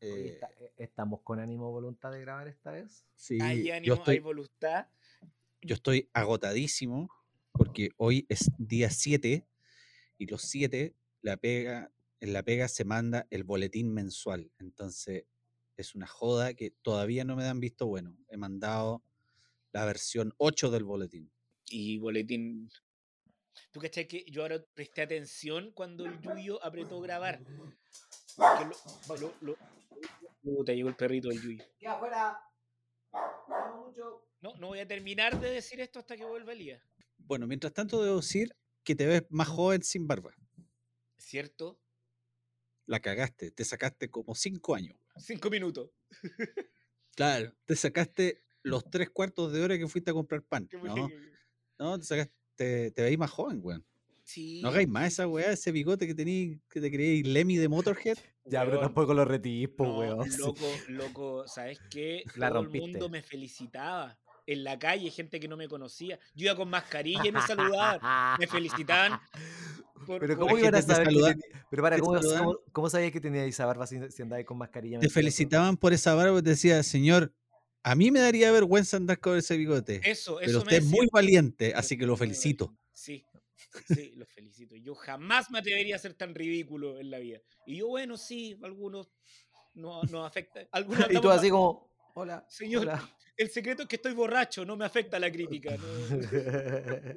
Oye, Eh, está- eh, ¿Estamos con ánimo voluntad de grabar esta vez? sí, Hay yo ánimo, estoy, hay voluntad. yo estoy agotadísimo porque hoy es día 7 y los 7 la pega, en la pega se manda el boletín mensual. Entonces es una joda que todavía no me dan visto bueno. He mandado la versión 8 del boletín. Y boletín. ¿Tú cachai que yo ahora presté atención cuando el Yuyo apretó grabar? Porque lo, lo, Puta, llegó el perrito del Yuyo. ¡Ya afuera! mucho! No, no voy a terminar de decir esto hasta que vuelva Elías. Bueno, mientras tanto debo decir que te ves más joven sin barba. ¿Cierto? La cagaste, te sacaste como 5 años. Cinco minutos. Claro, te sacaste los tres cuartos de hora que fuiste a comprar pan. No, no te sacaste, te, te veis más joven, weón. Sí. No hagáis más esa weá, ese bigote que tení, que te creíais Lemmy de Motorhead. Ya, pero tampoco lo retís, po, No, weón. Loco, loco, ¿sabes qué? La Todo rompiste. el mundo me felicitaba. En la calle, gente que no me conocía. Yo iba con mascarilla y me saludaban. Me felicitaban. por- Pero ¿cómo iban a saber que Pero para, ¿cómo, cómo, cómo sabías que tenía esa barba si, si andabas con mascarilla? Te felicitaban por esa barba, te decía, señor, a mí me daría vergüenza andar con ese bigote. Eso, eso pero me usted es muy valiente, así que lo felicito. Sí, sí, lo felicito. Yo jamás me atrevería a ser tan ridículo en la vida. Y yo, bueno, sí, algunos no- nos afecta. Algunos Y tú así como, hola, Señor, hola. El secreto es que estoy borracho, no me afecta la crítica. no-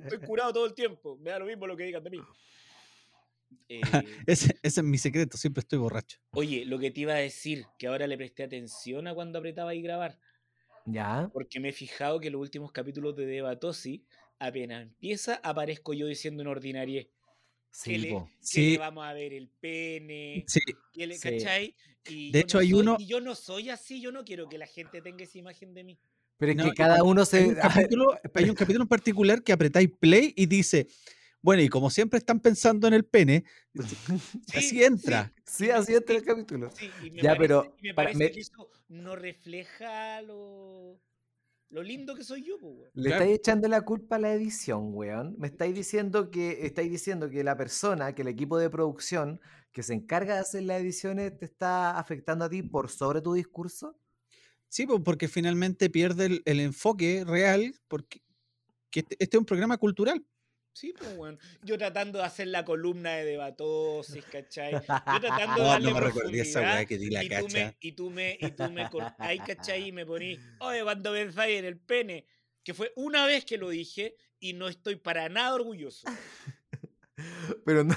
Estoy curado todo el tiempo. Me da lo mismo lo que digan de mí. Eh, Ese, ese es mi secreto, siempre estoy borracho. oye, lo que te iba a decir, que ahora le presté atención a cuando apretaba y grabar, ¿Ya? porque me he fijado que los últimos capítulos de Debatosi, apenas empieza, aparezco yo diciendo una ordinaria. Que, Sí, le, po. que Sí. le vamos a ver el pene, Sí, que le, Sí. ¿cachai? Y De yo hecho, no hay soy- uno- Y yo no soy así, yo no quiero que la gente tenga esa imagen de mí. Pero es No, que cada uno hay se... un capítulo, hay un capítulo en particular que apretáis play y dice, bueno, y como siempre están pensando en el pene, así Sí, entra. Sí, me- así entra sí, el capítulo. Sí, y me Ya, parece, pero y me para- parece me- que eso no refleja lo, lo lindo que soy yo, pues, weón. Le estáis echando la culpa a la edición, weón. Me estáis diciendo que estáis diciendo que la persona, que el equipo de producción que se encarga de hacer las ediciones te está afectando a ti por sobre tu discurso. Sí, pues, porque finalmente pierde el, el enfoque real, porque que este, este es un programa cultural. Sí, pues, weón. Yo tratando de hacer la columna de debatosis, ¿cachai? Yo tratando de No, darle no me recordé esa profundidad, weá que di la y tú me, cacha. y tú me, y tú me cortáis, ¿cachai? Y me ponís, oye, cuando pensáis en el pene, que fue una vez que lo dije y no estoy para nada orgulloso. Pero no,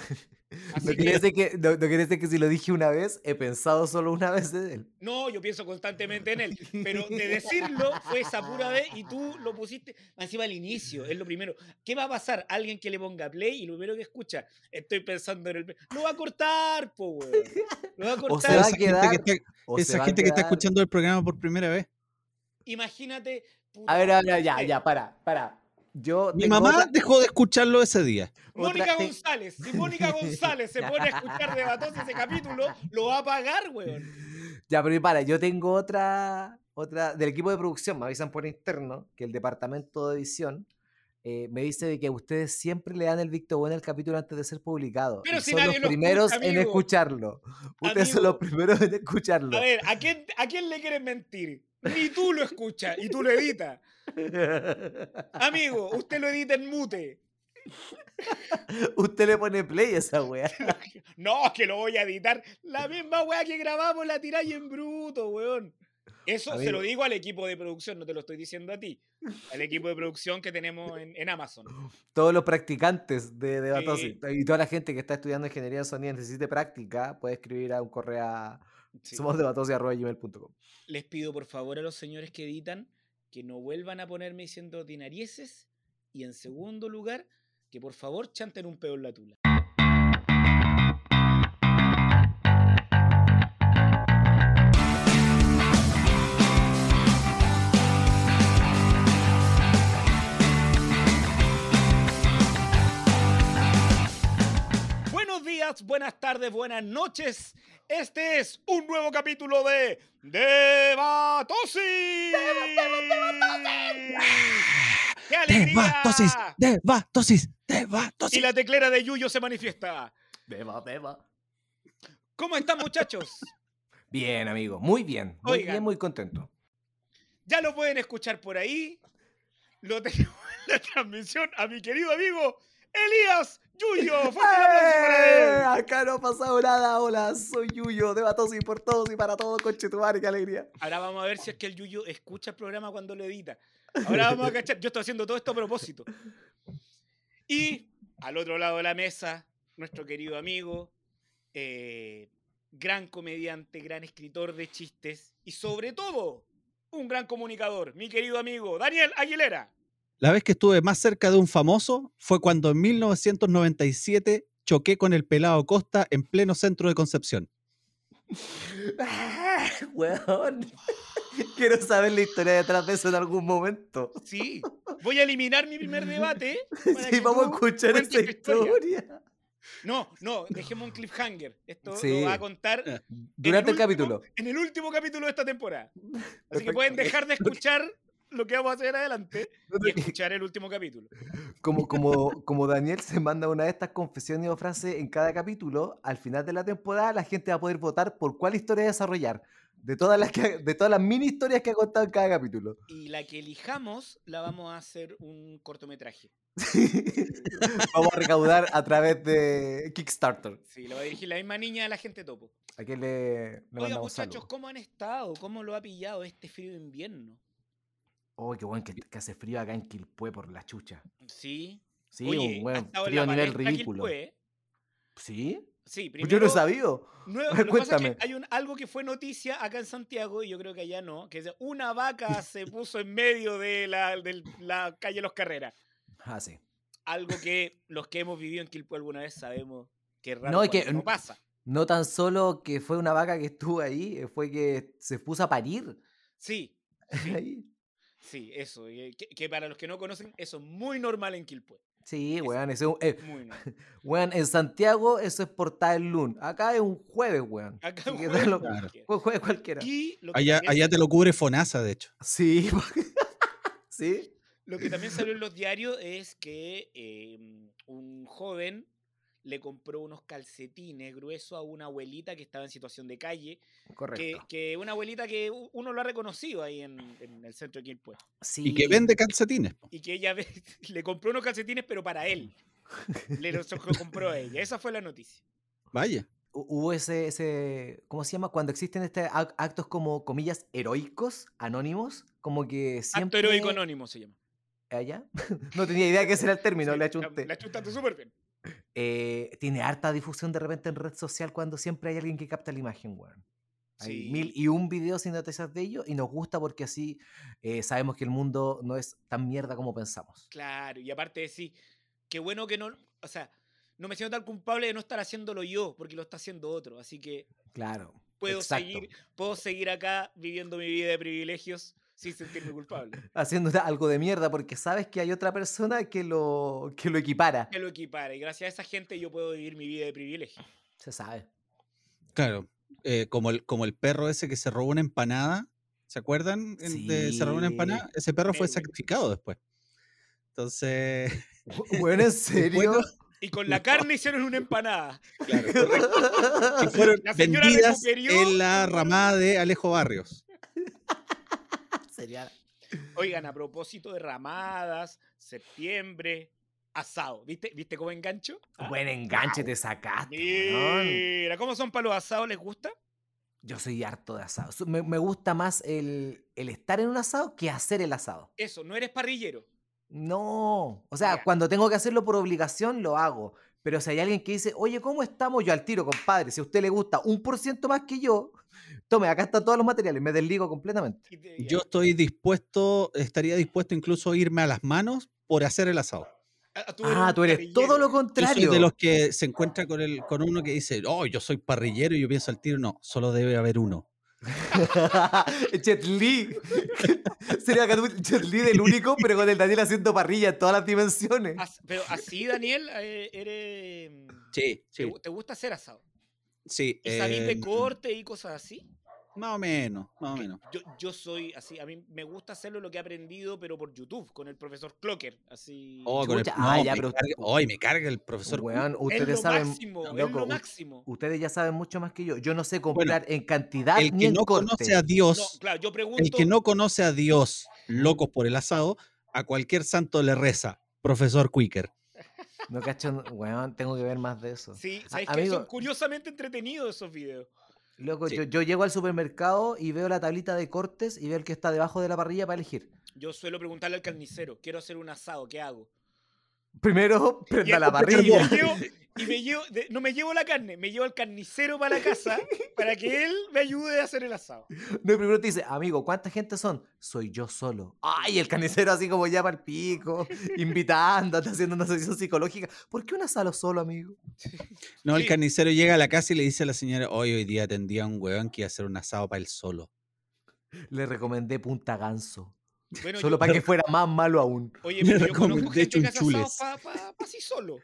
No que- quiere decir que, no, no decir que si lo dije una vez, he pensado solo una vez de él. No, yo pienso constantemente en él, pero de decirlo fue esa pura vez y tú lo pusiste encima al inicio, es lo primero. ¿Qué va a pasar? Alguien que le ponga play y lo primero que escucha, estoy pensando en el... pe-". Lo va a cortar, po, weón. Lo va a O cortar. se va a esa gente, quedar- que está, o esa gente que está escuchando el programa por primera vez. Imagínate... puta, A ver, a ver, ya, ya, para, para. Yo Mi mamá otra- dejó de escucharlo ese día. Mónica otra- González, si Mónica González se pone a escuchar de Batos ese capítulo, lo va a pagar, weón. Ya, pero y para, yo tengo otra, otra del equipo de producción, me avisan por interno que el departamento de edición eh, me dice de que ustedes siempre le dan el visto bueno al capítulo antes de ser publicado. Pero y si son los nadie lo primeros escucha, en amigo. escucharlo. Ustedes son los Amigo. primeros en escucharlo. A ver, ¿a quién, ¿a quién le quieren mentir? Ni tú lo escuchas y tú lo editas. Amigo, usted lo edita en mute. Usted le pone play a esa weá. No, es que lo voy a editar. La misma weá que grabamos la tiráis en bruto, weón. Eso se lo digo al equipo de producción, no te lo estoy diciendo a ti. Al equipo de producción que tenemos en, en Amazon. Todos los practicantes de, de Sí. Batosi y toda la gente que está estudiando ingeniería de sonido y necesite práctica, puede escribir a un correo a Sí. somosdebatosi.gmail.com. Les pido por favor a los señores que editan que no vuelvan a ponerme diciendo ordinarieses. Y en segundo lugar, que por favor chanten un peo en la tula. Días, buenas tardes, buenas noches. Este es un nuevo capítulo de Debatosis. ¡Qué alegría! Debatosis, debatosis, debatosis. Y la teclera de Yuyo se manifiesta. Beba, beba. ¿Cómo están, muchachos? Bien, amigo, muy bien. Muy Oigan. bien, muy contento. Ya lo pueden escuchar por ahí. Lo tenemos en la transmisión a mi querido amigo Elías Yuyo. Fuerte ¡Eh! Acá no ha pasado nada. Hola, soy Yuyo, de todos y por todos y para todos, conchetumare, qué alegría. Ahora vamos a ver si es que el Yuyo escucha el programa cuando lo edita. Ahora vamos a cachar. Yo estoy haciendo todo esto a propósito. Y al otro lado de la mesa, nuestro querido amigo, eh, gran comediante, gran escritor de chistes y sobre todo un gran comunicador, mi querido amigo Daniel Aguilera. La vez que estuve más cerca de un famoso fue cuando en 1997 choqué con el pelado Costa en pleno centro de Concepción. Ah, Weón. Quiero saber la historia detrás de eso en algún momento. Sí, voy a eliminar mi primer debate. para Sí, que vamos a escuchar tu historia. historia. No, no, dejemos un cliffhanger. Esto Sí. lo va a contar Eh, Durante el último- capítulo. En el último capítulo de esta temporada. Así que Perfecto. pueden dejar de escuchar lo que vamos a hacer adelante y escuchar el último capítulo. Como, como, como Daniel se manda una de estas confesiones o frases en cada capítulo, al final de la temporada la gente va a poder votar por cuál historia desarrollar. De todas las, que- de todas las mini historias que ha contado en cada capítulo. Y la que elijamos la vamos a hacer un cortometraje. Vamos a recaudar a través de Kickstarter. Sí, lo va a dirigir la misma niña de la gente topo. ¿A quién le, le Oiga, muchachos, saludos? ¿cómo han estado? ¿Cómo lo ha pillado este frío invierno? Oh, qué bueno que, que hace frío acá en Quilpué por la chucha. Sí. Sí, Oye, un buen frío a nivel ridículo. ¿Sí? Sí, Pues primero. yo no he sabido. nuevo- lo que pasa es Cuéntame. que hay un, algo que fue noticia acá en Santiago, y yo creo que allá no, que es una vaca se puso en medio de la, de la calle Los Carreras. Ah, sí. Algo que los que hemos vivido en Quilpué alguna vez sabemos que raro No, es que- no pasa. No tan solo que fue una vaca que estuvo ahí, eh, fue que se puso a parir. Sí, Ahí. Sí, eso. y Que, que para los que no conocen, eso es muy normal en Quilpué. Sí, Es- weón, ese es eh, Muy normal. weón, en Santiago eso es portada el lunes. Acá es un jueves, weón. Acá Así un jueves lo- Claro. jueves cualquiera. Y lo que, Allá, también, allá te lo cubre Fonasa, de hecho. Sí. sí. lo que también salió en los diarios es que eh, un joven le compró unos calcetines gruesos a una abuelita que estaba en situación de calle. Que, Correcto. que una abuelita que uno lo ha reconocido ahí en, en el centro de Quilpué. Sí. Y que vende calcetines. Y que ella ve- le compró unos calcetines, pero para él. Le los compró a ella. Esa fue la noticia. Vaya. Hu- Hubo ese, ese, ¿cómo se llama? Cuando existen este ac- actos como, comillas, heroicos, anónimos, como que siempre... Acto heroico anónimo se llama. ¿Allá? no tenía idea que ese era el término, Sí, le achunté. La achuntaste súper bien. Eh, tiene harta difusión de repente en red social cuando siempre hay alguien que capta la imagen, weón. Hay mil y un videos sin noticias de ello y nos gusta porque así eh, sabemos que el mundo no es tan mierda como pensamos. Claro, y aparte de sí, qué bueno que no, o sea, no me siento tan culpable de no estar haciéndolo yo, porque lo está haciendo otro, así que Claro. puedo exacto. seguir, puedo seguir acá viviendo mi vida de privilegios sin sentirme culpable. Haciendo algo de mierda porque sabes que hay otra persona que lo, que lo equipara. Que lo equipara, y gracias a esa gente yo puedo vivir mi vida de privilegio. Se sabe. Claro. eh, como, el, como el perro ese que se robó una empanada. ¿Se acuerdan? De se robó una empanada. Ese perro fue sacrificado después. Entonces, Bueno, ¿en serio? Y con la carne hicieron una empanada. claro, correcto. Y fueron La señora vendidas en la ramada de Alejo Barrios. Sería- Oigan, a propósito de ramadas, septiembre, asado. ¿Viste, ¿Viste cómo engancho? ¿Ah? Buen enganche te sacaste. Mira, ¿cómo son para los asados? ¿Les gusta? Yo soy harto de asado. Me, me gusta más el, el estar en un asado que hacer el asado. Eso, no eres parrillero. No. O sea, cuando tengo que hacerlo por obligación, lo hago. Pero si hay alguien que dice, oye, ¿cómo estamos? Yo al tiro, compadre. Si a usted le gusta un por ciento más que yo, tome, acá están todos los materiales. Me desligo completamente. Yo estoy dispuesto, estaría dispuesto incluso a irme a las manos por hacer el asado. Ah, Ah, tú eres parrillero. todo lo Yo soy contrario. de los que se encuentra con, el, con uno que dice, oh, yo soy parrillero y yo pienso al tiro, no, solo debe haber uno. Jet Li. Sería Jet Li del único, pero con el Daniel haciendo parrilla en todas las dimensiones. As- pero así, Daniel, eh, eres. mm, Sí, ¿Te, gu- te gusta hacer asado? Sí. ¿Y sabís de eh, corte y cosas así? Más o menos, más o menos. Yo, yo soy así, a mí me gusta hacerlo lo que he aprendido, pero por YouTube, con el profesor Clocker. Así. Oh, con el- Chucha, no, ah, ya, me pero- carga- ay, me carga el profesor. Weón, es ustedes lo saben, máximo, es loco, lo máximo. ustedes ya saben mucho más que yo. Yo no sé comprar en cantidad El ni que en no corte. conoce a No, Dios, claro, yo pregunto. el que no conoce a Dios, locos por el asado, a cualquier santo le reza, profesor Quicker. No cacho, weón, tengo que ver más de eso. Sí, A- sabes que amigo- son curiosamente entretenidos esos videos. Loco, Sí. yo, yo llego al supermercado y veo la tablita de cortes y veo el que está debajo de la parrilla para elegir. Yo suelo preguntarle al carnicero, quiero hacer un asado, ¿qué hago? Primero, prenda la parrilla. y me llevo, de- no me llevo la carne, me llevo al carnicero para la casa para que él me ayude a hacer el asado. No, y primero te dice, amigo, ¿cuánta gente son? Soy yo solo. Ay, el carnicero así como ya para el pico, invitándote, haciendo una sesión psicológica. ¿Por qué un asado solo, amigo? No, el Sí. carnicero llega a la casa y le dice a la señora, hoy hoy día atendía a un weón que iba a hacer un asado para él solo. Le recomendé Punta Ganso. Bueno, Solo yo- para que fuera más malo aún. Oye, pero yo conozco gente que para pa, pa sí solo.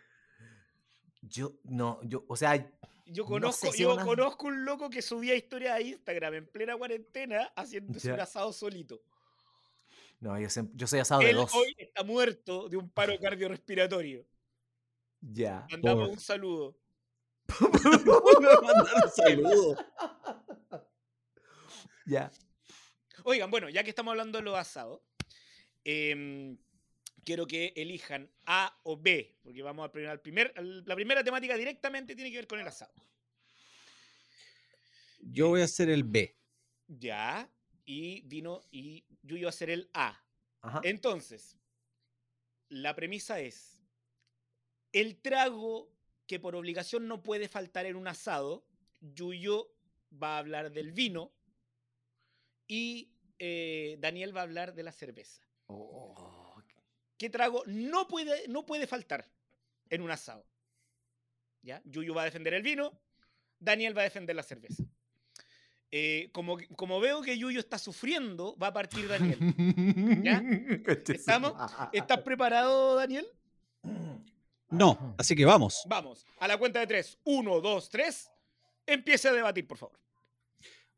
Yo, no, yo, o sea, Yo No conozco, sé si yo una- conozco un loco que subía historias a Instagram en plena cuarentena haciéndose Ya. un asado solito. no, yo, soy asado de dos. hoy está muerto de un paro cardiorrespiratorio. Ya. Mandamos Por- un saludo. Mandar saludo. Ya. Oigan, bueno, ya que estamos hablando de los asados, em, quiero que elijan A o B, porque vamos al primer, al primer, la primera temática directamente tiene que ver con el asado. Yo voy a hacer el B. Ya, y vino y yo iba a hacer el A. Ajá. Entonces, la premisa es, el trago que por obligación no puede faltar en un asado, Yuyo va a hablar del vino y eh, Daniel va a hablar de la cerveza. Oh, ¿Qué trago no puede, no puede faltar en un asado? ¿Ya? Yuyu va a defender el vino, Daniel va a defender la cerveza. Eh, como, como veo que Yuyu está sufriendo, va a partir Daniel. ¿Ya? ¿Estás preparado, Daniel? No, así que vamos. Vamos, a la cuenta de tres. Uno, dos, tres. Empiece a debatir, por favor.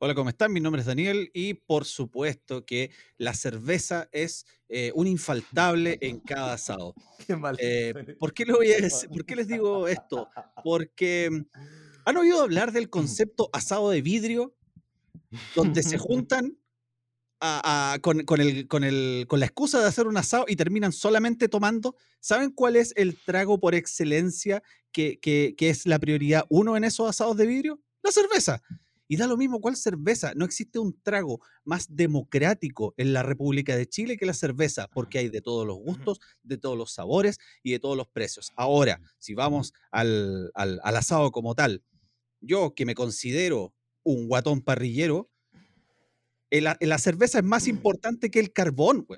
Hola, ¿cómo están? Mi nombre es Daniel y por supuesto que la cerveza es eh, un infaltable en cada asado. Qué mal. Eh, ¿por, qué lo voy a dec- ¿Por qué les digo esto? Porque mm, han oído hablar del concepto asado de vidrio, donde se juntan a- a- con, con el- con el- con la excusa de hacer un asado y terminan solamente tomando. ¿Saben cuál es el trago por excelencia que, que- que es la prioridad uno en esos asados de vidrio? La cerveza. Y da lo mismo cuál cerveza. No existe un trago más democrático en la República de Chile que la cerveza, porque hay de todos los gustos, de todos los sabores y de todos los precios. Ahora, si vamos al, al- al asado como tal, yo que me considero un guatón parrillero, el la cerveza es más importante que el carbón.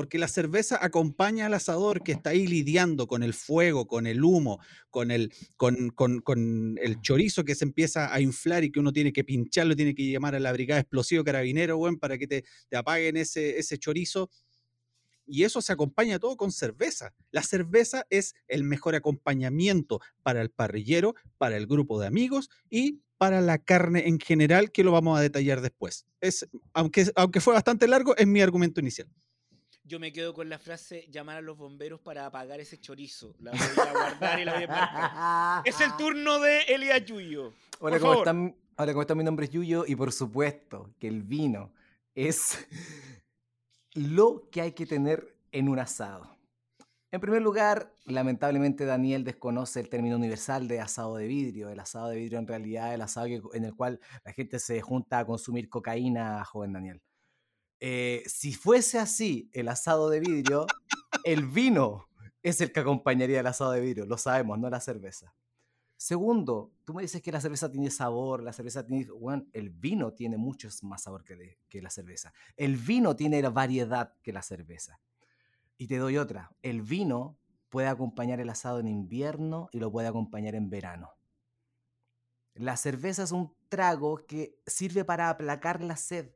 Porque la cerveza acompaña al asador que está ahí lidiando con el fuego, con el humo, con el, con, con- con el chorizo que se empieza a inflar y que uno tiene que pincharlo, tiene que llamar a la brigada explosivo carabinero, weón, para que te, te apaguen ese, ese chorizo. Y eso se acompaña todo con cerveza. La cerveza es el mejor acompañamiento para el parrillero, para el grupo de amigos y para la carne en general, que lo vamos a detallar después. Es, aunque, aunque fue bastante largo, es mi argumento inicial. Yo me quedo con la frase llamar a los bomberos para apagar ese chorizo. La voy a guardar y la voy a marcar. Es el turno de Elías Yuyo. Hola, ¿cómo están? Hola, ¿cómo están? Mi nombre es Yuyo y por supuesto que el vino es lo que hay que tener en un asado. En primer lugar, lamentablemente Daniel desconoce el término universal de asado de vidrio. El asado de vidrio en realidad es el asado en el cual la gente se junta a consumir cocaína, joven Daniel. Eh, si fuese así el asado de vidrio, el vino es el que acompañaría el asado de vidrio, lo sabemos, no la cerveza. Segundo, tú me dices que la cerveza tiene sabor, la cerveza tiene... Bueno, el vino tiene mucho más sabor que, que la cerveza. El vino tiene la variedad que la cerveza. Y te doy otra. El vino puede acompañar el asado en invierno y lo puede acompañar en verano. La cerveza es un trago que sirve para aplacar la sed.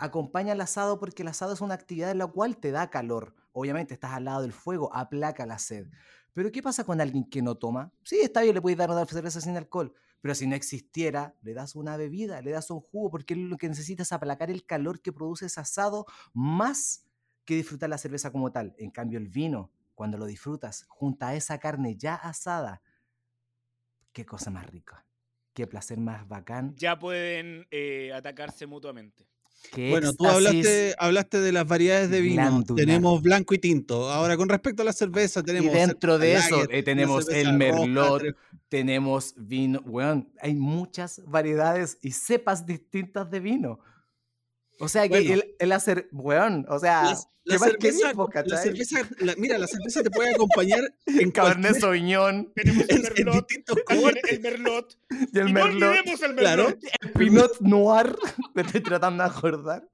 Acompaña al asado porque el asado es una actividad en la cual te da calor. Obviamente estás al lado del fuego, aplaca la sed. Pero ¿qué pasa con alguien que no toma? Sí, está bien, le puedes dar una cerveza sin alcohol. Pero si no existiera, le das una bebida, le das un jugo, porque lo que necesitas es aplacar el calor que produce ese asado más que disfrutar la cerveza como tal. En cambio, el vino, cuando lo disfrutas, junto a esa carne ya asada, qué cosa más rica, qué placer más bacán. Ya pueden eh, atacarse mutuamente. Bueno, tú hablaste, hablaste de las variedades de vino. glandular. Tenemos blanco y tinto. Ahora, con respecto a la cerveza, Y tenemos. dentro de eso lager, eh, tenemos el merlot, tenemos- tenemos vino, weón, hay muchas variedades y cepas distintas de vino. O sea que Bueno. el, el hacer, weón, o sea, La, ¿qué cerveza, querís, po, la cerveza- la- mira, la cerveza te puede acompañar en Cabernet Sauvignon Tenemos el merlot. el merlot. y el y no merlot, olvidemos el Claro. merlot. el pinot noir, me estoy tratando de acordar.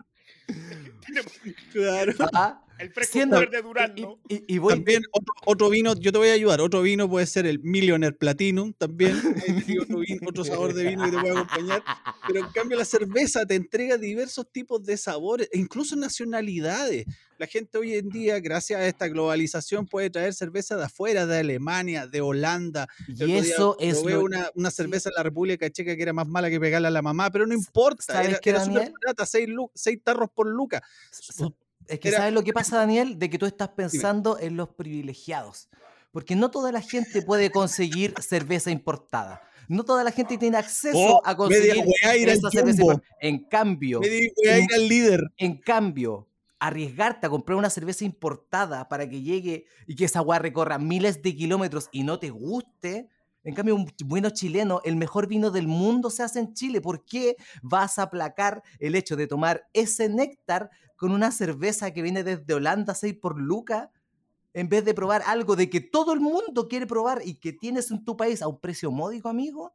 Tenemos Claro. Ah, el fresco siendo- verde y, Durazno. y- y voy También otro, otro vino, yo te voy a ayudar. Otro vino puede ser el Millionaire Platinum también. Otro, vino- otro sabor de vino que te puede acompañar. Pero en cambio la cerveza te entrega diversos tipos de sabores e incluso nacionalidades. La gente hoy en día, gracias a esta globalización, puede traer cerveza de afuera, de Alemania, de Holanda. El y eso es lo, una, una sí. cerveza en la República Checa que era más mala que pegarle a la mamá, pero no importa. ¿sabes Era, era súper Daniel? barata, seis, seis tarros por lucas. Es que Era- ¿sabes lo que pasa, Daniel? De que tú estás pensando en los privilegiados. Porque no toda la gente puede conseguir cerveza importada. No toda la gente tiene acceso Oh, a conseguir ir al esa cerveza importada. En cambio, Me di- voy a ir al líder. en cambio, arriesgarte a comprar una cerveza importada para que llegue y que esa weá recorra miles de kilómetros y no te guste. En cambio, un bueno chileno, el mejor vino del mundo se hace en Chile. ¿Por qué vas a aplacar el hecho de tomar ese néctar con una cerveza que viene desde Holanda 6 por Luca? En vez de probar algo de que todo el mundo quiere probar y que tienes en tu país a un precio módico, amigo.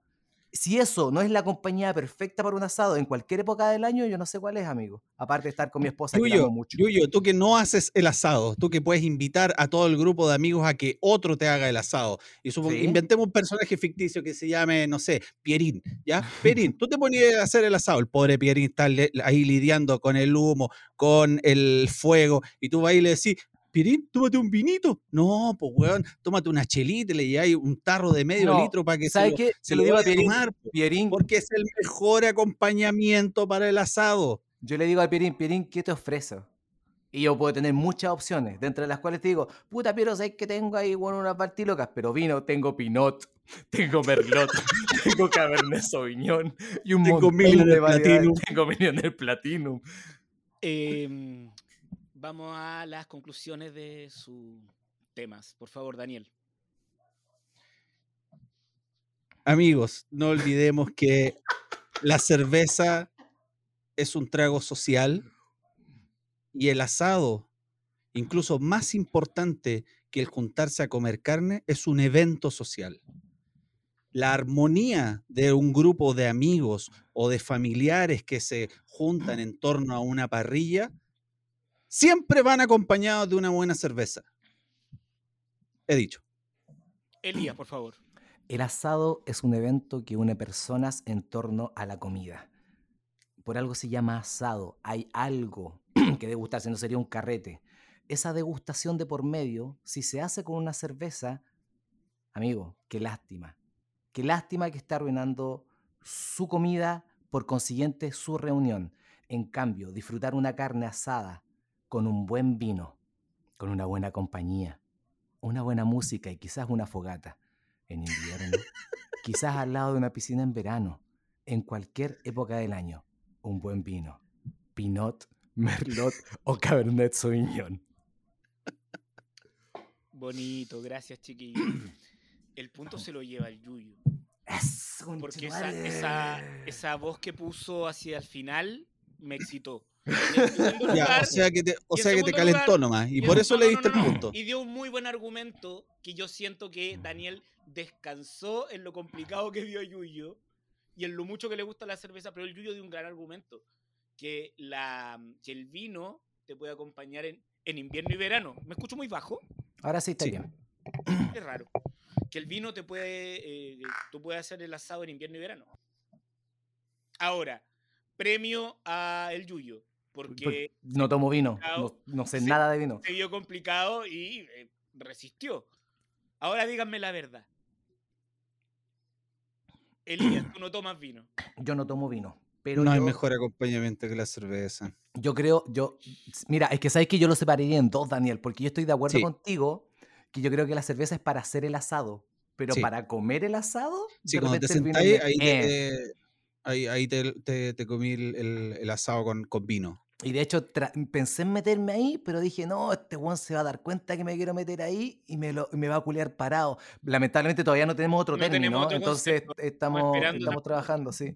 Si eso no es la compañía perfecta para un asado en cualquier época del año, yo no sé cuál es, amigo. Aparte de estar con mi esposa, que la Yuyo, amo mucho. Yuyo, tú que no haces el asado, tú que puedes invitar a todo el grupo de amigos a que otro te haga el asado. Y supongo, Sí. inventemos un personaje ficticio que se llame, no sé, Pierín, ¿ya? Pierín, tú te ponías a hacer el asado, el pobre Pierín está ahí lidiando con el humo, con el fuego, y tú vas y le decís, Pierín, tómate un vinito. No, pues weón, tómate una chelita le lleváis un tarro de medio No, litro para que se ¿Sabes lo, se lo digo a Pierín, tomar, Pierín, porque es el mejor acompañamiento para el asado. yo le digo a Pierín, Pierín, ¿qué te ofrezo? Y yo puedo tener muchas opciones, dentro de las cuales te digo, puta, pero sabes que tengo ahí bueno, unas partilocas, pero vino, tengo Pinot, tengo Merlot, tengo Cabernet Sauvignon y un Tengo montón de. Platinum. Tengo Millionaire Platinum. Em, vamos a las conclusiones de sus temas. Por favor, Daniel. Amigos, no olvidemos que la cerveza es un trago social y el asado, incluso más importante que el juntarse a comer carne, es un evento social. La armonía de un grupo de amigos o de familiares que se juntan en torno a una parrilla siempre van acompañados de una buena cerveza. He dicho. Elías, por favor. El asado es un evento que une personas en torno a la comida. Por algo se llama asado. Hay algo que degustarse, no sería un carrete. Esa degustación de por medio, si se hace con una cerveza, amigo, qué lástima. Qué lástima que está arruinando su comida, por consiguiente su reunión. En cambio, disfrutar una carne asada con un buen vino, con una buena compañía, una buena música y quizás una fogata en invierno, quizás al lado de una piscina en verano, en cualquier época del año, un buen vino, Pinot, Merlot o Cabernet Sauvignon. Bonito, gracias, chiquillo. El punto se lo lleva el Yuyu. Porque esa, esa, esa voz que puso hacia el final me excitó. Ya, o sea que te, o sea que te calentó lugar- nomás. Y y por eso no, le diste no, no. el punto. Y dio un muy buen argumento que yo siento que Daniel descansó en lo complicado que vio Yuyo y en lo mucho que le gusta la cerveza, pero el Yuyo dio un gran argumento, que, la, que el vino te puede acompañar en, en invierno y verano. ¿Me escucho muy bajo? Ahora sí está Sí. bien. Es raro. Que el vino te puede, eh, tú puedes hacer el asado en invierno y verano. Ahora, premio a el Yuyo, porque No tomo vino, no, sé nada de vino. se vio complicado y eh, resistió. Ahora díganme la verdad. Elías, tú no tomas vino. Yo no tomo vino. Pero no hay mejor acompañamiento que la cerveza. Yo creo, yo, mira, es que sabes que yo lo separaría en dos, Daniel, porque yo estoy de acuerdo Sí. contigo que yo creo que la cerveza es para hacer el asado, pero Sí. para comer el asado, Sí, cuando te repente el vino sentáis, me- ahí, Eh. te, ahí, ahí te, te- te comí el, el- el asado con, con vino. Y de hecho pensé en meterme ahí, pero dije, no, este weón se va a dar cuenta que me quiero meter ahí y me, lo, me va a culiar parado. Lamentablemente todavía no tenemos otro No término, tenemos otro entonces concepto, estamos, estamos una- trabajando, sí.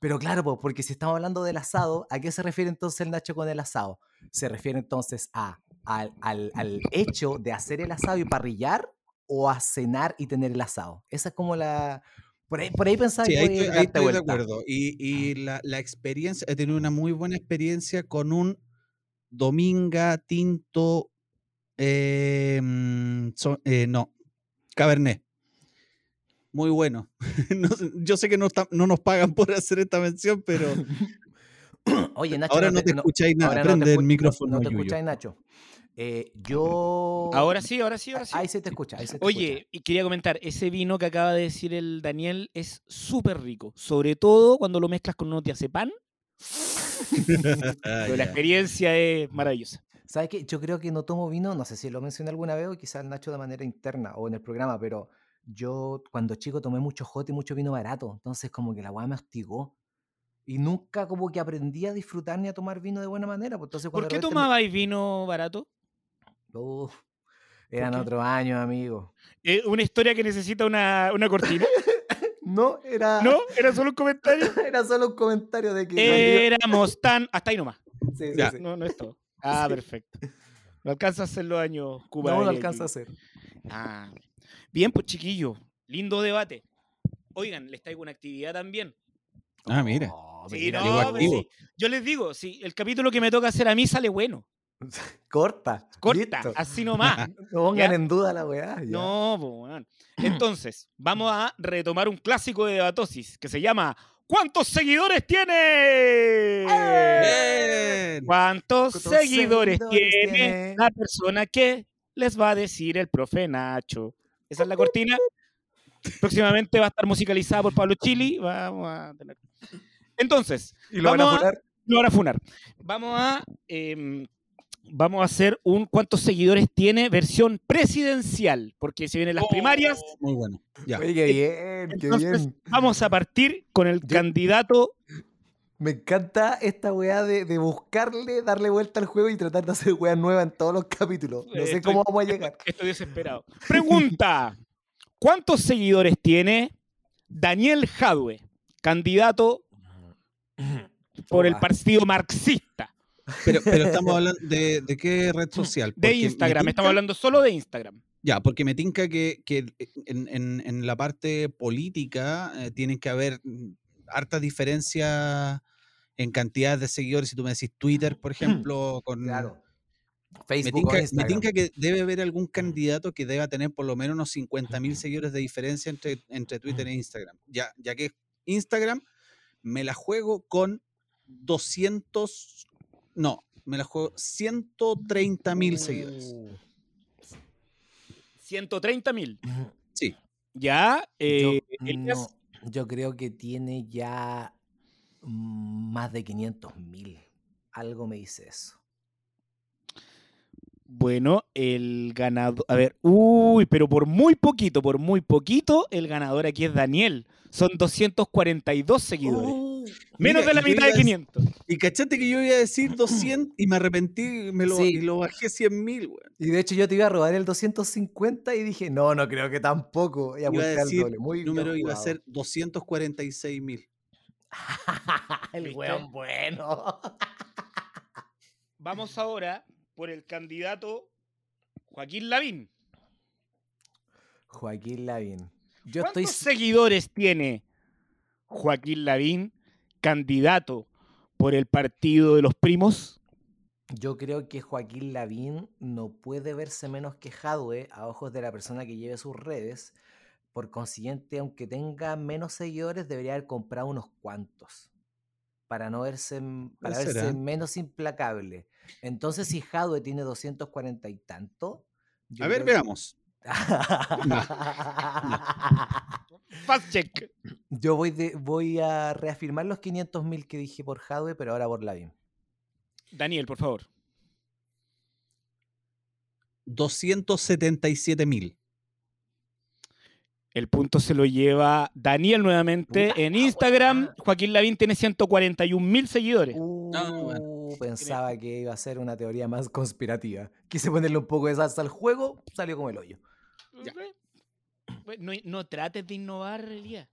Pero claro, po, porque si estamos hablando del asado, ¿a qué se refiere entonces el Nacho con el asado? Se refiere entonces a, al, al- al hecho de hacer el asado y parrillar o a cenar y tener el asado. Esa es como la... Por ahí, por ahí pensaba Sí, que ahí estoy, ahí estoy de acuerdo. Y, y la, la experiencia, he tenido una muy buena experiencia con un Dominga Tinto, eh, so- eh, no, Cabernet. Muy bueno. No yo sé que no, está- no nos pagan por hacer esta mención, pero Oye, Nacho, ahora no te no- escucháis nada. no te Prende el micrófono. No, te escucháis, Nacho. Eh, yo. Ahora sí, ahora sí, ahora sí. Ahí se te escucha. Ahí se te Oye, y quería comentar, ese vino que acaba de decir el Daniel es súper rico, sobre todo cuando lo mezclas con unos diazepam, Ah, pero la experiencia es maravillosa. ¿Sabes qué? Yo creo que no tomo vino, no sé si lo mencioné alguna vez o quizás Nacho de manera interna o en el programa, pero yo cuando chico tomé mucho jote y mucho vino barato, entonces como que la weá me hostigó. Y nunca como que aprendí a disfrutar ni a tomar vino de buena manera. pues, Entonces, ¿Por qué repente me- tomabais vino barato? Eran otros años, amigo. Eh, una historia que necesita una, una cortina. No, era, ¿No? ¿Era solo un comentario? era solo un comentario de que... Éramos tan... Hasta ahí nomás. Sí, sí, Ya. sí. No, no es todo. Ah, Sí. perfecto. No alcanza a hacer los años Cuba. No, no alcanza a hacer. Ah. Bien, pues chiquillo. Lindo debate. Oigan, les traigo una actividad también. Ah, mira. Oh, Sí, mira, no, sí. Yo les digo, si el capítulo que me toca hacer a mí sale bueno. Corta. Corta, listo. así nomás. No pongan ¿Ya? en duda la weá. ya. No, pues. Entonces, vamos a retomar un clásico de Debatosis que se llama ¿Cuántos seguidores tiene? Bien. ¿Cuántos ¿Cuántos seguidores, seguidores tiene, tiene? la persona que les va a decir el profe Nacho? Esa es la cortina. Próximamente va a estar musicalizada por Pablo Chili. Vamos a tener. Entonces, ¿Y lo van a vamos a- jurar? lo van a funar. Vamos a, em, vamos a hacer un cuántos seguidores tiene versión presidencial, porque se vienen las primarias. Muy bueno. Ya. Oye, qué bien, qué bien. vamos a partir con el Yo- candidato. Me encanta esta weá de, de buscarle, darle vuelta al juego y tratar de hacer weas nuevas en todos los capítulos. No sé Estoy- cómo vamos a llegar. Estoy desesperado. Pregunta: ¿Cuántos seguidores tiene Daniel Jadwe, candidato por el partido marxista Pero, pero estamos hablando de, de qué red social. de Porque Instagram? tinca- Estamos hablando solo de Instagram. Ya, porque me tinca que, que en, en- en la parte política eh, tienen que haber mm, hartas diferencias en cantidad de seguidores. Si tú me decís Twitter, por ejemplo, con... Claro. Me Facebook tinca, me tinca que debe haber algún candidato que deba tener por lo menos unos 50.000 seguidores de diferencia entre, entre Twitter e Instagram. Ya, ya que Instagram me la juego con 200, no, me la juego 130.000 seguidores. Uh. 130 mil. Sí, Ya, eh, yo, Elías, no, yo creo que tiene ya más de 500 mil. Algo me dice eso. Bueno, el ganador. A ver, uy, pero por muy poquito, por muy poquito, el ganador aquí es Daniel. Son 242 seguidores. Uh, Menos mira, de la mitad de iba a dec- 500. Y cachate que yo iba a decir 200 y me arrepentí me lo, Sí. y lo bajé 100 mil, weón. Y de hecho yo te iba a robar el 250 y dije, no, no creo que tampoco. Y Iba a decir, doble. Muy el número bien iba a ser 246 mil. el weón bueno. Vamos ahora por el candidato Joaquín Lavín. Joaquín Lavín. Yo estoy... ¿Cuántos seguidores tiene Joaquín Lavín, candidato por el partido de los primos? Yo creo que Joaquín Lavín no puede verse menos que Jadwe a ojos de la persona que lleve sus redes. Por consiguiente, aunque tenga menos seguidores, debería haber comprado unos cuantos. Para no verse, m- para Puede ser, verse ¿ah? menos implacable. Entonces, si Jadwe tiene 240 y tanto. A ver, que- veamos. Fast check. Yo voy, de, voy a reafirmar los 500.000 que dije por Hadwe, pero ahora por Lavin. Daniel, por favor. 277 mil. El punto se lo lleva Daniel nuevamente en Instagram. Joaquín Lavín tiene 141 mil seguidores. Uh, pensaba que iba a ser una teoría más conspirativa. Quise ponerle un poco de salsa al juego, salió como el hoyo. Ya. No, no trates de innovar, Elías.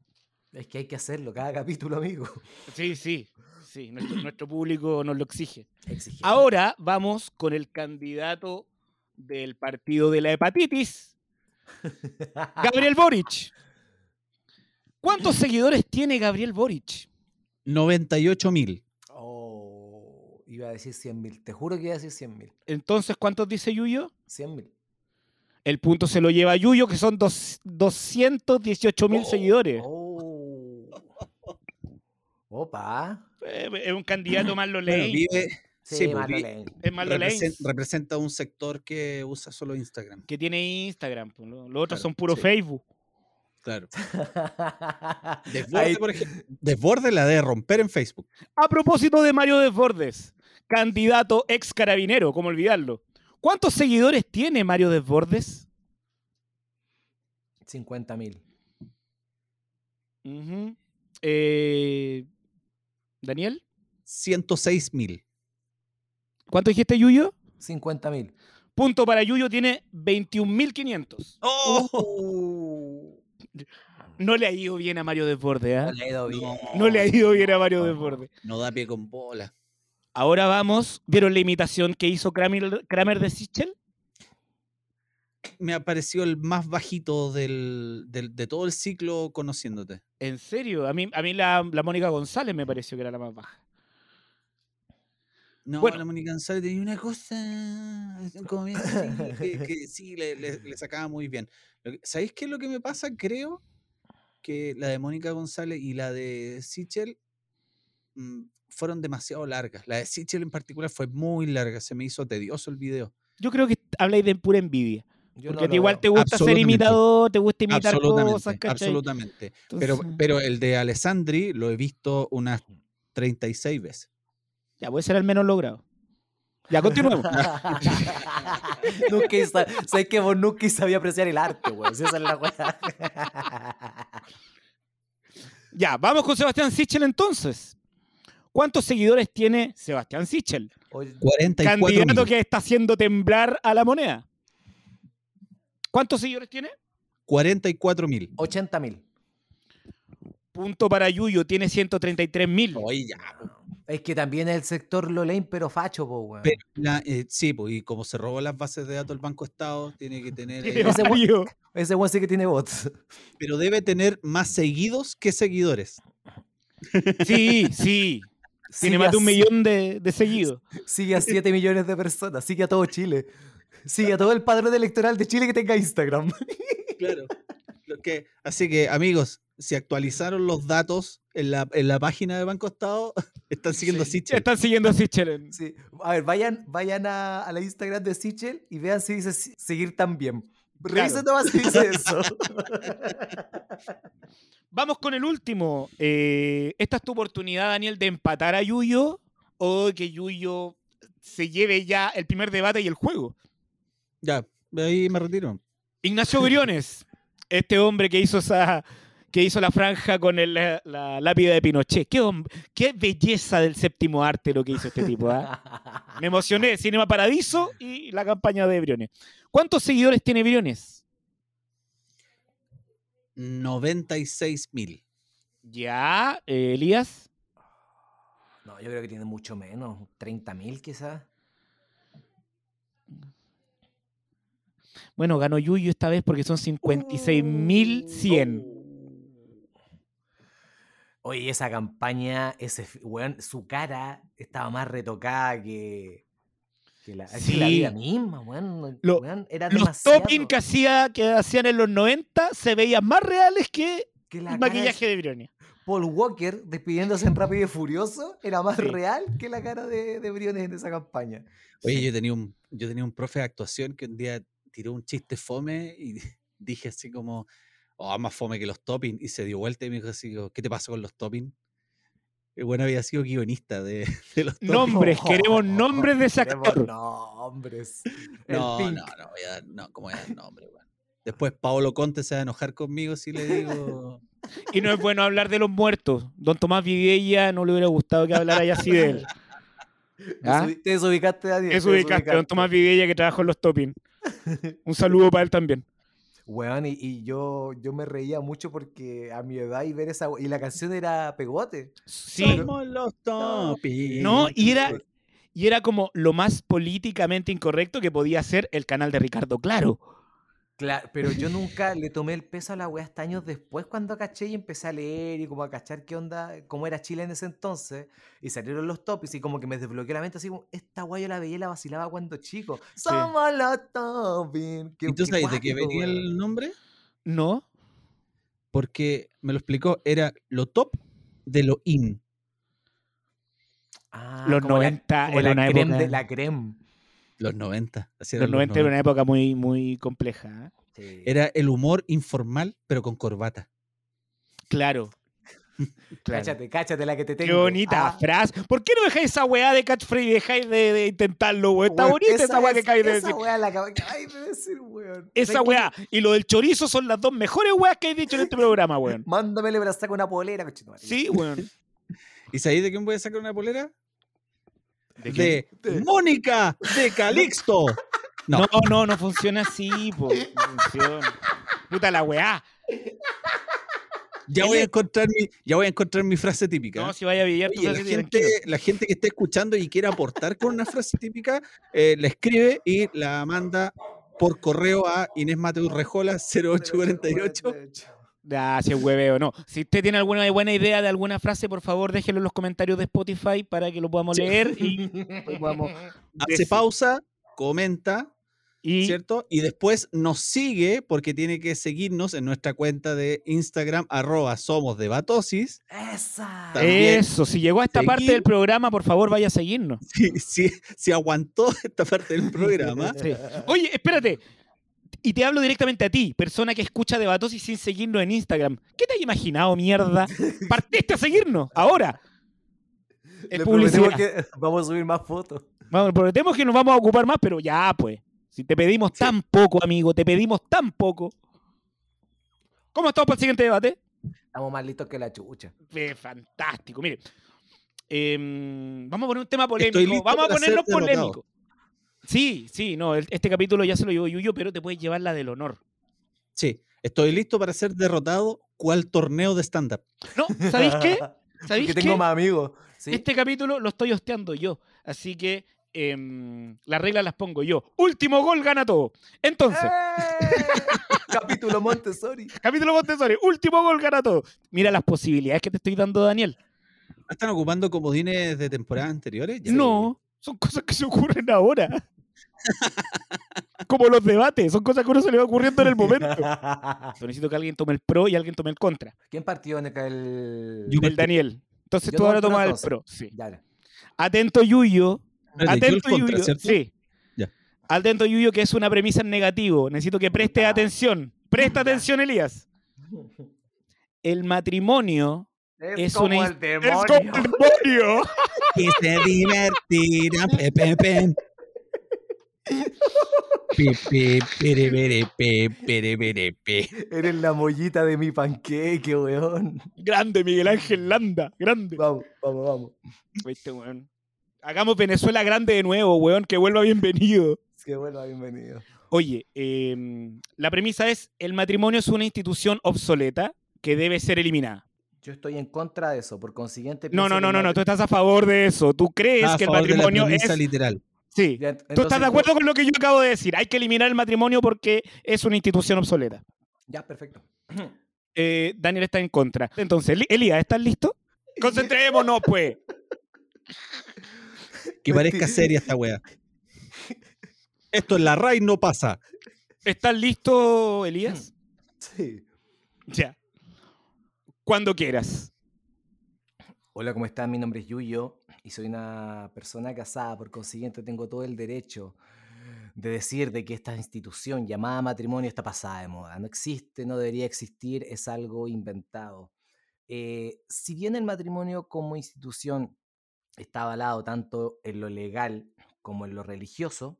Es que hay que hacerlo cada capítulo, amigo. Sí, sí, sí. Nuestro, nuestro público nos lo exige. Exigente. Ahora vamos con el candidato del partido de la hepatitis, Gabriel Boric. ¿Cuántos seguidores tiene Gabriel Boric? 98 mil. Oh, iba a decir 100.000. Te juro que iba a decir 100.000. Entonces, ¿cuántos dice Yuyo? 100.000. El punto se lo lleva Yuyo, que son dos, 218 mil Oh, seguidores. Oh. Opa. Eh, Es un candidato más lo Bueno, leí. vive, Sí, sí, pues, Marlo Lane. es más lo represen- representa un sector que usa solo Instagram. que tiene Instagram. pues, Los otros son puro sí. Facebook. Claro. Desborde, por ejemplo, Desborde la de romper en Facebook. A propósito de Mario Desbordes, candidato ex carabinero, ¿cómo olvidarlo? ¿Cuántos seguidores tiene Mario Desbordes? 50.000. Ujú. Eh, Daniel, 106 mil. ¿cuánto dijiste Yuyo? 50.000. Punto para Yuyo tiene 21.500. Oh. No le ha ido bien a Mario Desbordes. No le ha ido bien. No le ha ido bien a Mario No. Desbordes. No da pie con bola. Ahora vamos, ¿vieron la imitación que hizo Kramer, Kramer de Sichel? Me ha parecido el más bajito del, del- de todo el ciclo conociéndote. ¿En serio? A mí, a mí la, la Mónica González me pareció que era la más baja. No, Bueno. la Mónica González tenía una cosa como que, que sí, le, le- le sacaba muy bien. ¿Sabéis qué es lo que me pasa? Creo que la de Mónica González y la de Sichel mm, fueron demasiado largas. La de Sichel en particular fue muy larga, se me hizo tedioso el video. Yo creo que habláis de pura envidia. Yo Porque no igual veo. te gusta ser Absolutamente. imitador, te gusta imitar Absolutamente, cosas, ¿cachai? absolutamente. Pero, Entonces, pero el de Alessandri lo he visto unas 36 veces. Ya, puede ser al menos logrado. Ya, continuemos. nunca sabes que vos nunca sabía apreciar el arte, güey. Si esa es la weá. ya, vamos con Sebastián Sichel entonces. ¿Cuántos seguidores tiene Sebastián Sichel? Oye, 44 Candidato mil. que está haciendo temblar a la moneda. ¿Cuántos seguidores tiene? 44 mil. 80.000. Punto para Yuyo, tiene 133 mil. Oye, ya. po. Es que también es el sector Lolain, pero facho, po, weón. Pero la- eh, sí, pues, y como se robó las bases de datos del Banco Estado, tiene que tener. Eh, Ese varios. Ese weón sí que tiene bots. pero debe tener más seguidos que seguidores. Sí, sí. Tiene más de un millón de, de seguidos. Sigue a 7 millones de personas. Sigue a todo Chile. Sigue a todo el padrón electoral de Chile que tenga Instagram. Claro. Lo que, así que, amigos, si actualizaron los datos en la, en la página de Banco Estado, están siguiendo Sí. a Sichel. Están siguiendo a Sichel. Sí. A ver, vayan, vayan a, a la Instagram de Sichel y vean si dice seguir también. Revisen Claro. nomás si dice eso. Vamos con el último. Eh, esta es tu oportunidad, Daniel, de empatar a Yuyo o que Yuyo se lleve ya el primer debate y el juego. Ya, ahí me retiro. Ignacio Briones, este hombre que hizo esa que hizo la franja con el- la, la lápida de Pinochet. Qué, qué belleza del séptimo arte lo que hizo este tipo. ¿ah? Me emocioné. Cinema Paradiso y la campaña de Briones. ¿Cuántos seguidores tiene Briones? 96 mil. Ya, eh, Elías. No, yo creo que tiene mucho menos. 30.000 quizás. Bueno, ganó Yuyo esta vez porque son 56.100. Oye, esa campaña, ese weón, su cara estaba más retocada que, que la, que la Sí. vida misma, weón. Lo- weón, era Los demasiado topping que, hacía, que hacían en los 90 se veían más reales que que la el cara de maquillaje de Briones. Paul Walker despidiéndose en Rápido y Furioso era más Sí. real que la cara de, de Briones en esa campaña. Oye, Sí. yo tenía un, yo tenía un profe de actuación que un día tiró un chiste fome y dije así como, oh, más fome que los toppings. Y se dio vuelta y me dijo así, ¿qué te pasó con los toppings? El bueno había sido guionista de, de los toppings. Nombres, queremos nombres de ese actor. Nombres. No, no, no, voy a dar, no, ¿cómo voy a dar nombre, weón? Después Paolo Conte se va a enojar conmigo si le digo. Y no es bueno hablar de los muertos. Don Tomás Vivella no le hubiera gustado que hablara ya así de él. ¿Ah? Te desubicaste, Daniel. Eso te ubicaste, don desubicaste. Tomás Vivella que trabajó en los toppings. Un saludo para él también. Weón, y, y yo, yo me reía mucho porque a mi edad y ver esa. Y la canción era pegote. Sí, Somos los toppings. no, y era, y era como lo más políticamente incorrecto que podía ser el canal de Ricardo Claro. Claro, pero yo nunca le tomé el peso a la wea hasta años después cuando caché y empecé a leer y como a cachar qué onda, cómo era Chile en ese entonces y salieron los topics y como que me desbloqueó la mente así como, esta wea yo la veía y la vacilaba cuando chico. Somos los topics. Qué- ¿Y tú sabes de qué venía el nombre? ¿No? Porque me lo explicó, era lo top de lo in. Ah, Los como la- 90 como era la creme de la creme. Los 90. así Los eran 90 era una época muy, muy compleja. ¿eh? Sí. Era el humor informal, pero con corbata. Claro. claro. Cáchate, cáchate la que te tengo. Qué bonita Ah, frase. ¿Por qué no dejáis esa weá de catchphrase y dejáis de, de intentarlo, weón? Está bonita esa weá que acabáis de Esa decir. wea la acabáis de decir, weón. Esa weá y lo del chorizo son las dos mejores weas que he dicho en este programa, weón. Mándamele para sacar una polera, cochetumare. Sí, weón. ¿Y sabéis de quién voy a sacar una polera? ¿De De, De- Mónica de Calixto. No. No, no, no funciona así, po. No funciona. Puta la weá. Ya voy a encontrar mi, ya voy a encontrar mi frase típica. No, si vaya a billar, tú Oye, la, gente, la gente que esté escuchando y quiere aportar con una frase típica, eh, la escribe y la manda por correo a Inés Mateus Rejola 0848. Gracias, hueveo. No. Si usted tiene alguna buena idea de alguna frase, por favor, déjelo en los comentarios de Spotify para que lo podamos leer y pues, vamos. Hace decir. pausa, comenta, Y ¿cierto? Y después nos sigue porque tiene que seguirnos en nuestra cuenta de Instagram, arroba somos. Esa. También eso, si llegó a esta parte del programa, por favor, vaya a seguirnos. Si, si, si aguantó esta parte del programa, Sí. Oye, espérate. Y te hablo directamente a ti, persona que escucha Debatosis sin seguirnos en Instagram. ¿Qué te has imaginado, mierda? Partiste a seguirnos, ahora. Es Le publicidad. que vamos a subir más fotos. Vamos, prometemos que nos vamos a ocupar más, pero ya, pues. Si te pedimos tan poco, amigo, te pedimos tan poco. ¿Cómo estamos para el siguiente debate? Estamos más listos que la chucha. Eh, fantástico, mire. Em, vamos a poner un tema polémico. Vamos a ponernos derrotado. Sí, sí, no, el- este capítulo ya se lo llevó Yuyo, pero te puedes llevar la del honor. sí, estoy listo para ser derrotado. ¿Cuál torneo de stand-up? No, ¿sabéis qué? ¿Sabéis Porque tengo qué? más amigos. ¿sí? Este capítulo lo estoy hosteando yo. Así que em, las reglas las pongo yo. Último gol gana todo. Entonces, ¡Eh! Capítulo Montessori. capítulo Montessori, último gol gana todo. Mira las posibilidades que te estoy dando, Daniel. ¿Están ocupando comodines de temporadas anteriores? Ya. No, son cosas que se ocurren ahora. Como los debates, son cosas que a uno se le va ocurriendo en el momento. Pero necesito que alguien tome el pro y alguien tome el contra. ¿Quién partió en el... Yo- El Daniel. Entonces Yo tú ahora tomas el pro. Sí. Dale. Atento, Yuyo. Yo Atento, Yuyo. Sí. Ya. Atento, Yuyo, que es una premisa en negativo. Necesito que preste atención. Presta atención, Elías. El matrimonio Es, Es como una el es demonio. como el demonio. Y se divertirá. Pe, pe, pe. Pi, pere, pere, pe, pere, pere, pe. Eres la mollita de mi panqueque, weón. Grande, Miguel Ángel Landa. Grande. Vamos, vamos, vamos. Viste, weón. Hagamos Venezuela grande de nuevo, weón. Que vuelva bienvenido. Qué bueno, bienvenido. Oye, em, la premisa es, el matrimonio es una institución obsoleta que debe ser eliminada. Yo estoy en contra de eso, por consiguiente... No, no, que no, no, no, tú estás a favor de eso. Tú crees Ah, que el matrimonio premisa es... literal. Sí. Ya, ¿Tú estás de acuerdo con lo que yo acabo de decir? Hay que eliminar el matrimonio porque es una institución obsoleta. Ya, perfecto. Eh, Daniel está en contra. Entonces, Elías, ¿estás listo? Concentrémonos, pues. Que parezca seria esta wea. Esto en la RAI no pasa. ¿Estás listo, Elías? Sí. Ya. Cuando quieras. Hola, ¿cómo están? Mi nombre es Yuyo y soy una persona casada, por consiguiente tengo todo el derecho de decir de que esta institución llamada matrimonio está pasada de moda, no existe, no debería existir, es algo inventado. Eh, si bien el matrimonio como institución está avalado tanto en lo legal como en lo religioso,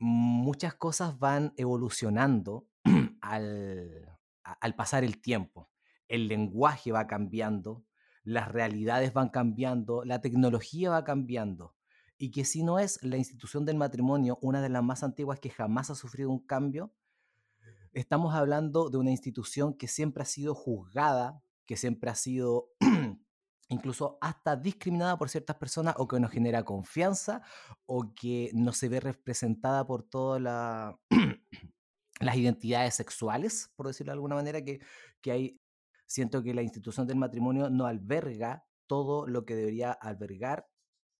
muchas cosas van evolucionando al, al pasar el tiempo. El lenguaje va cambiando, las realidades van cambiando, la tecnología va cambiando. Y que si no es la institución del matrimonio una de las más antiguas que jamás ha sufrido un cambio, estamos hablando de una institución que siempre ha sido juzgada, que siempre ha sido incluso hasta discriminada por ciertas personas o que nos genera confianza o que no se ve representada por todas las identidades sexuales, por decirlo de alguna manera, que, que hay, siento que la institución del matrimonio no alberga todo lo que debería albergar